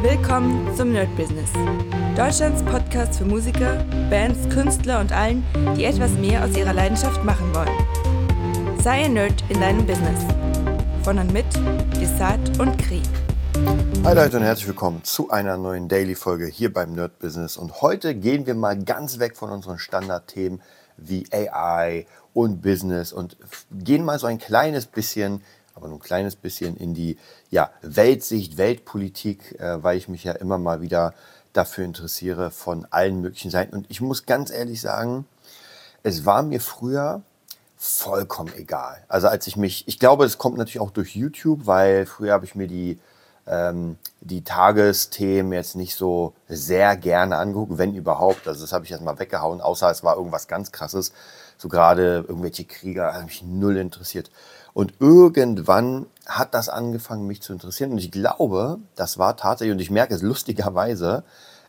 Willkommen zum Nerd Business. Deutschlands Podcast für Musiker, Bands, Künstler und allen, die etwas mehr aus ihrer Leidenschaft machen wollen. Sei ein Nerd in deinem Business. Von und mit Desart und Kri. Hi Leute und herzlich willkommen zu einer neuen Daily-Folge hier beim Nerd Business. Und heute gehen wir mal ganz weg von unseren Standardthemen wie AI und Business und gehen mal so ein kleines bisschen aber nur ein kleines bisschen in die ja, Weltsicht, Weltpolitik, äh, weil ich mich ja immer mal wieder dafür interessiere von allen möglichen Seiten. Und ich muss ganz ehrlich sagen, es war mir früher vollkommen egal. Also als ich mich, ich glaube, es kommt natürlich auch durch YouTube, weil früher habe ich mir die, ähm, die Tagesthemen jetzt nicht so sehr gerne angeguckt, wenn überhaupt. Also das habe ich jetzt mal weggehauen, außer es war irgendwas ganz Krasses. So gerade irgendwelche Krieger, haben mich null interessiert. Und irgendwann hat das angefangen, mich zu interessieren. Und ich glaube, das war tatsächlich, und ich merke es lustigerweise,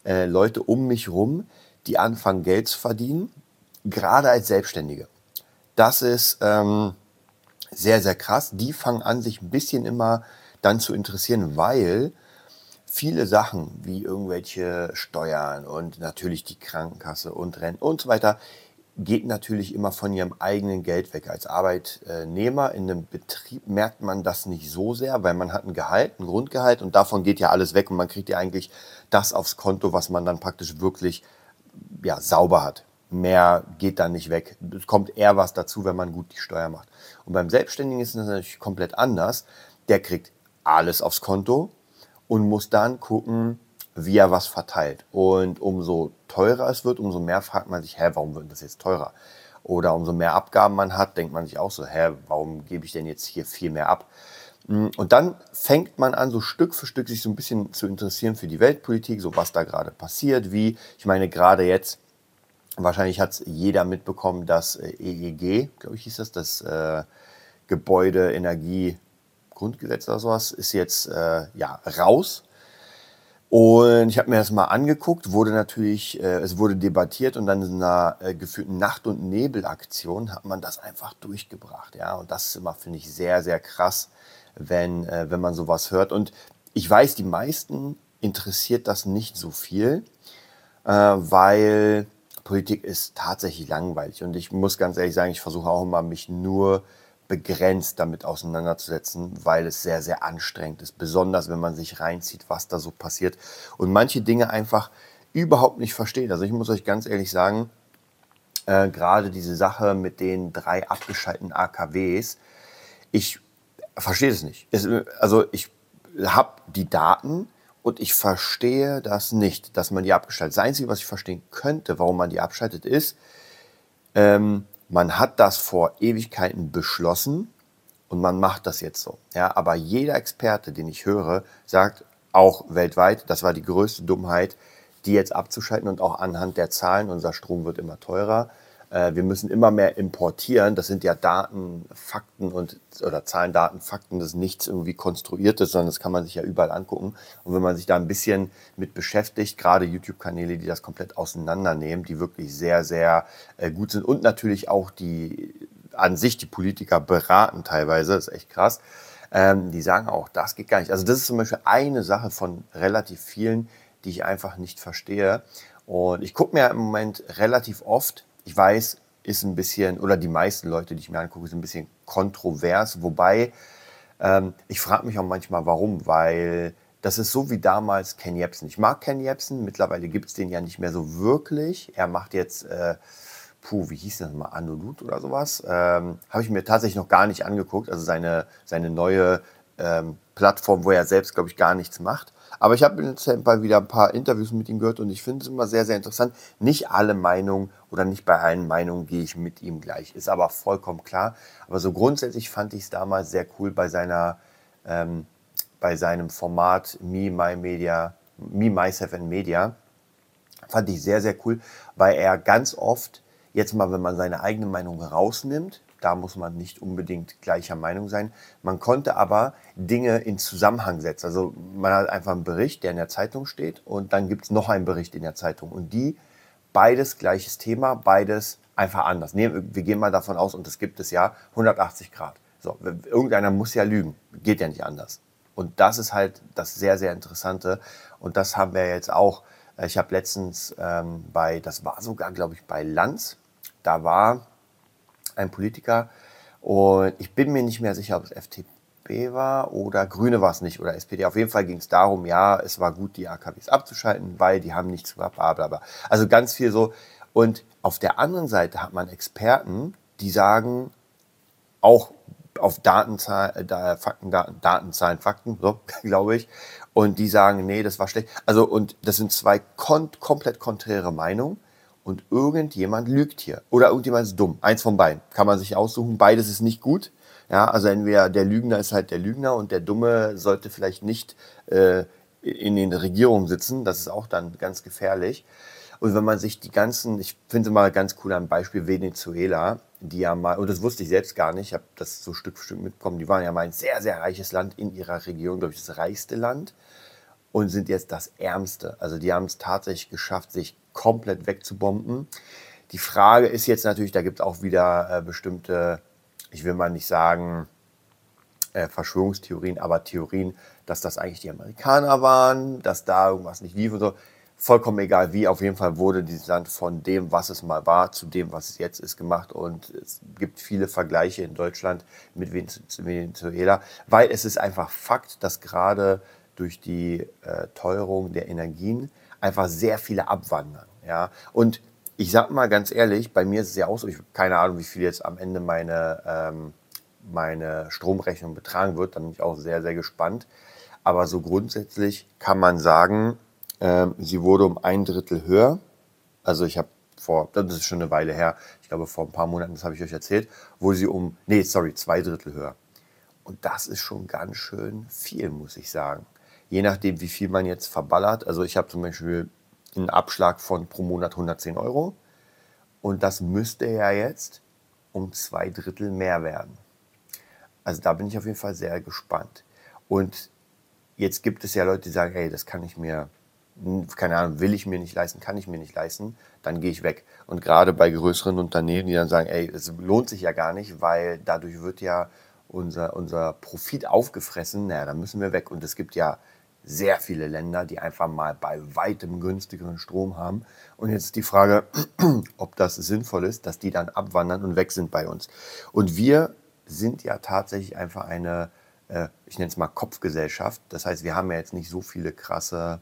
äh, Leute um mich rum, die anfangen, Geld zu verdienen, gerade als Selbstständige. Das ist ähm, sehr, sehr krass. Die fangen an, sich ein bisschen immer dann zu interessieren, weil viele Sachen wie irgendwelche Steuern und natürlich die Krankenkasse und Renten und so weiter, geht natürlich immer von ihrem eigenen Geld weg. Als Arbeitnehmer in einem Betrieb merkt man das nicht so sehr, weil man hat ein Gehalt, ein Grundgehalt und davon geht ja alles weg und man kriegt ja eigentlich das aufs Konto, was man dann praktisch wirklich ja, sauber hat. Mehr geht dann nicht weg. Es kommt eher was dazu, wenn man gut die Steuer macht. Und beim Selbstständigen ist es natürlich komplett anders. Der kriegt alles aufs Konto und muss dann gucken, wie er was verteilt. Und umso teurer es wird, umso mehr fragt man sich, hä, warum wird das jetzt teurer? Oder umso mehr Abgaben man hat, denkt man sich auch so, hä, warum gebe ich denn jetzt hier viel mehr ab? Mm, und dann fängt man an, so Stück für Stück sich so ein bisschen zu interessieren für die Weltpolitik, so was da gerade passiert, wie, ich meine, gerade jetzt, wahrscheinlich hat es jeder mitbekommen, dass äh, EEG, glaube ich, hieß das, das äh, Gebäudeenergie-Grundgesetz oder sowas, ist jetzt äh, ja raus. Und ich habe mir das mal angeguckt, wurde natürlich, äh, es wurde debattiert und dann in einer äh, geführten Nacht- und Nebelaktion hat man das einfach durchgebracht. Ja, und das ist immer, finde ich, sehr, sehr krass, wenn, äh, wenn man sowas hört. Und ich weiß, die meisten interessiert das nicht so viel, äh, weil Politik ist tatsächlich langweilig. Und ich muss ganz ehrlich sagen, ich versuche auch immer, mich nur begrenzt damit auseinanderzusetzen, weil es sehr, sehr anstrengend ist. Besonders wenn man sich reinzieht, was da so passiert und manche Dinge einfach überhaupt nicht versteht. Also ich muss euch ganz ehrlich sagen, äh, gerade diese Sache mit den drei abgeschalteten AKWs, ich verstehe es nicht. Es, also ich habe die Daten und ich verstehe das nicht, dass man die abgeschaltet. Das Einzige, was ich verstehen könnte, warum man die abschaltet, ist, ähm, man hat das vor Ewigkeiten beschlossen und man macht das jetzt so. Ja, aber jeder Experte, den ich höre, sagt auch weltweit, das war die größte Dummheit, die jetzt abzuschalten und auch anhand der Zahlen, unser Strom wird immer teurer. Äh, wir müssen immer mehr importieren. Das sind ja Daten, Fakten und oder Zahlen, Daten, Fakten. Das ist nichts irgendwie konstruiertes, sondern das kann man sich ja überall angucken. Und wenn man sich da ein bisschen mit beschäftigt, gerade YouTube-Kanäle, die das komplett auseinandernehmen, die wirklich sehr, sehr äh, gut sind und natürlich auch die an sich die Politiker beraten teilweise, das ist echt krass. Ähm, die sagen auch, das geht gar nicht. Also das ist zum Beispiel eine Sache von relativ vielen, die ich einfach nicht verstehe. Und ich gucke mir im Moment relativ oft ich weiß, ist ein bisschen, oder die meisten Leute, die ich mir angucke, sind ein bisschen kontrovers. Wobei, ähm, ich frage mich auch manchmal, warum, weil das ist so wie damals Ken Jebsen. Ich mag Ken Jebsen, mittlerweile gibt es den ja nicht mehr so wirklich. Er macht jetzt, äh, puh, wie hieß das mal, Anolut oder sowas. Ähm, Habe ich mir tatsächlich noch gar nicht angeguckt. Also seine, seine neue ähm, Plattform, wo er selbst, glaube ich, gar nichts macht. Aber ich habe jetzt wieder ein paar Interviews mit ihm gehört und ich finde es immer sehr, sehr interessant. Nicht alle Meinungen oder nicht bei allen Meinungen gehe ich mit ihm gleich. Ist aber vollkommen klar. Aber so grundsätzlich fand ich es damals sehr cool bei seiner, ähm, bei seinem Format Me, My Media, Me, Myself and Media. Fand ich sehr, sehr cool, weil er ganz oft, jetzt mal, wenn man seine eigene Meinung rausnimmt, da muss man nicht unbedingt gleicher Meinung sein. Man konnte aber Dinge in Zusammenhang setzen. Also man hat einfach einen Bericht, der in der Zeitung steht und dann gibt es noch einen Bericht in der Zeitung. Und die, beides gleiches Thema, beides einfach anders. Nee, wir gehen mal davon aus, und das gibt es ja, 180 Grad. So, irgendeiner muss ja lügen. Geht ja nicht anders. Und das ist halt das sehr, sehr Interessante. Und das haben wir jetzt auch. Ich habe letztens ähm, bei, das war sogar, glaube ich, bei Lanz, da war ein Politiker und ich bin mir nicht mehr sicher, ob es FDP war oder Grüne war es nicht oder SPD. Auf jeden Fall ging es darum, ja, es war gut, die AKWs abzuschalten, weil die haben nichts gehabt, bla bla bla. Also ganz viel so. Und auf der anderen Seite hat man Experten, die sagen, auch auf Datenzahlen, äh, Fakten, Daten, Datenzahlen, Fakten, so glaube ich. Und die sagen, nee, das war schlecht. Also, und das sind zwei kon komplett konträre Meinungen. Und irgendjemand lügt hier. Oder irgendjemand ist dumm. Eins von beiden. Kann man sich aussuchen. Beides ist nicht gut. Ja, also entweder der Lügner ist halt der Lügner und der Dumme sollte vielleicht nicht äh, in den Regierungen sitzen. Das ist auch dann ganz gefährlich. Und wenn man sich die ganzen, ich finde mal ganz cool am Beispiel Venezuela, die ja mal, und das wusste ich selbst gar nicht, ich habe das so Stück für Stück mitbekommen, die waren ja mal ein sehr, sehr reiches Land in ihrer Region, glaube ich, das reichste Land und sind jetzt das ärmste. Also die haben es tatsächlich geschafft, sich komplett wegzubomben. Die Frage ist jetzt natürlich, da gibt es auch wieder äh, bestimmte, ich will mal nicht sagen, äh, Verschwörungstheorien, aber Theorien, dass das eigentlich die Amerikaner waren, dass da irgendwas nicht lief und so vollkommen egal wie, auf jeden Fall wurde dieses Land von dem, was es mal war, zu dem, was es jetzt ist, gemacht. Und es gibt viele Vergleiche in Deutschland mit Venezuela, weil es ist einfach Fakt, dass gerade durch die äh, Teuerung der Energien einfach sehr viele abwandern. Ja? Und ich sag mal ganz ehrlich, bei mir ist es ja auch so, ich habe keine Ahnung, wie viel jetzt am Ende meine, ähm, meine Stromrechnung betragen wird, da bin ich auch sehr, sehr gespannt. Aber so grundsätzlich kann man sagen, ähm, sie wurde um ein Drittel höher. Also ich habe vor, das ist schon eine Weile her, ich glaube vor ein paar Monaten, das habe ich euch erzählt, wurde sie um, nee, sorry, zwei Drittel höher. Und das ist schon ganz schön viel, muss ich sagen. Je nachdem, wie viel man jetzt verballert. Also ich habe zum Beispiel einen Abschlag von pro Monat 110 Euro. Und das müsste ja jetzt um zwei Drittel mehr werden. Also da bin ich auf jeden Fall sehr gespannt. Und jetzt gibt es ja Leute, die sagen, hey, das kann ich mir keine Ahnung, will ich mir nicht leisten, kann ich mir nicht leisten, dann gehe ich weg. Und gerade bei größeren Unternehmen, die dann sagen, ey, es lohnt sich ja gar nicht, weil dadurch wird ja unser, unser Profit aufgefressen, naja, dann müssen wir weg. Und es gibt ja sehr viele Länder, die einfach mal bei weitem günstigeren Strom haben. Und jetzt ist die Frage, ob das sinnvoll ist, dass die dann abwandern und weg sind bei uns. Und wir sind ja tatsächlich einfach eine, äh, ich nenne es mal Kopfgesellschaft. Das heißt, wir haben ja jetzt nicht so viele krasse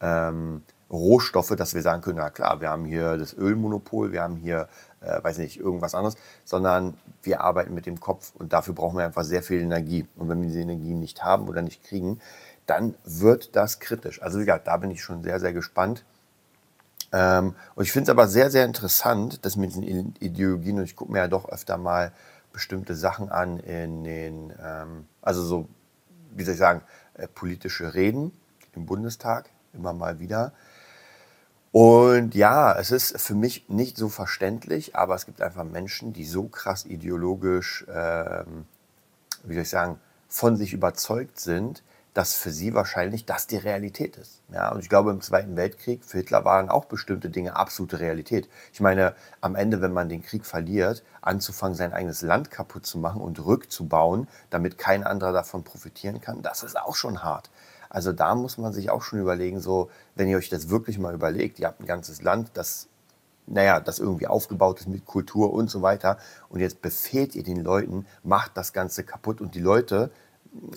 ähm, Rohstoffe, dass wir sagen können, na klar, wir haben hier das Ölmonopol, wir haben hier, äh, weiß nicht, irgendwas anderes, sondern wir arbeiten mit dem Kopf und dafür brauchen wir einfach sehr viel Energie. Und wenn wir diese Energie nicht haben oder nicht kriegen, dann wird das kritisch. Also wie gesagt, da bin ich schon sehr, sehr gespannt. Ähm, und ich finde es aber sehr, sehr interessant, dass mit den Ideologien, und ich gucke mir ja doch öfter mal bestimmte Sachen an in den, ähm, also so, wie soll ich sagen, äh, politische Reden im Bundestag, immer mal wieder. Und ja, es ist für mich nicht so verständlich, aber es gibt einfach Menschen, die so krass ideologisch, ähm, wie soll ich sagen, von sich überzeugt sind, dass für sie wahrscheinlich das die Realität ist. Ja, und ich glaube, im Zweiten Weltkrieg für Hitler waren auch bestimmte Dinge absolute Realität. Ich meine, am Ende, wenn man den Krieg verliert, anzufangen, sein eigenes Land kaputt zu machen und rückzubauen, damit kein anderer davon profitieren kann, das ist auch schon hart. Also da muss man sich auch schon überlegen, so, wenn ihr euch das wirklich mal überlegt, ihr habt ein ganzes Land, das, naja, das irgendwie aufgebaut ist mit Kultur und so weiter. Und jetzt befehlt ihr den Leuten, macht das Ganze kaputt. Und die Leute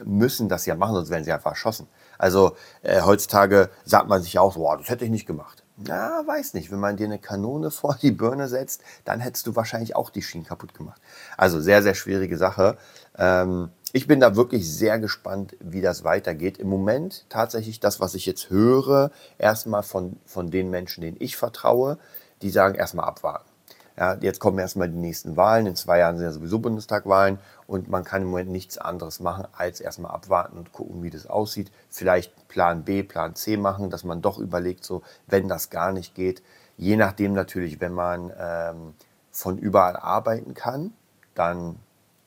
müssen das ja machen, sonst werden sie einfach erschossen. Also äh, heutzutage sagt man sich auch so, oh, das hätte ich nicht gemacht. Na, weiß nicht. Wenn man dir eine Kanone vor die Birne setzt, dann hättest du wahrscheinlich auch die Schienen kaputt gemacht. Also sehr, sehr schwierige Sache. Ähm, ich bin da wirklich sehr gespannt, wie das weitergeht. Im Moment tatsächlich das, was ich jetzt höre, erstmal von, von den Menschen, denen ich vertraue, die sagen erstmal abwarten. Ja, jetzt kommen erstmal die nächsten Wahlen. In zwei Jahren sind ja sowieso Bundestagwahlen und man kann im Moment nichts anderes machen, als erstmal abwarten und gucken, wie das aussieht. Vielleicht Plan B, Plan C machen, dass man doch überlegt, so, wenn das gar nicht geht. Je nachdem natürlich, wenn man ähm, von überall arbeiten kann, dann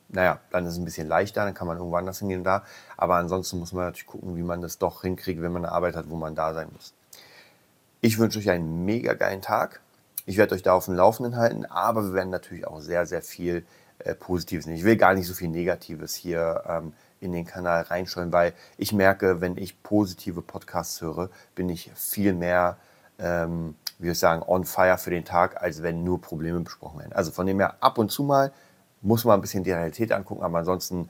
naja, dann ist es ein bisschen leichter, dann kann man irgendwo anders hingehen da. Aber ansonsten muss man natürlich gucken, wie man das doch hinkriegt, wenn man eine Arbeit hat, wo man da sein muss. Ich wünsche euch einen mega geilen Tag. Ich werde euch da auf dem Laufenden halten, aber wir werden natürlich auch sehr, sehr viel äh, Positives nehmen. Ich will gar nicht so viel Negatives hier ähm, in den Kanal reinschauen, weil ich merke, wenn ich positive Podcasts höre, bin ich viel mehr, ähm, wie ich sagen, on fire für den Tag, als wenn nur Probleme besprochen werden. Also von dem her ab und zu mal muss man ein bisschen die Realität angucken, aber ansonsten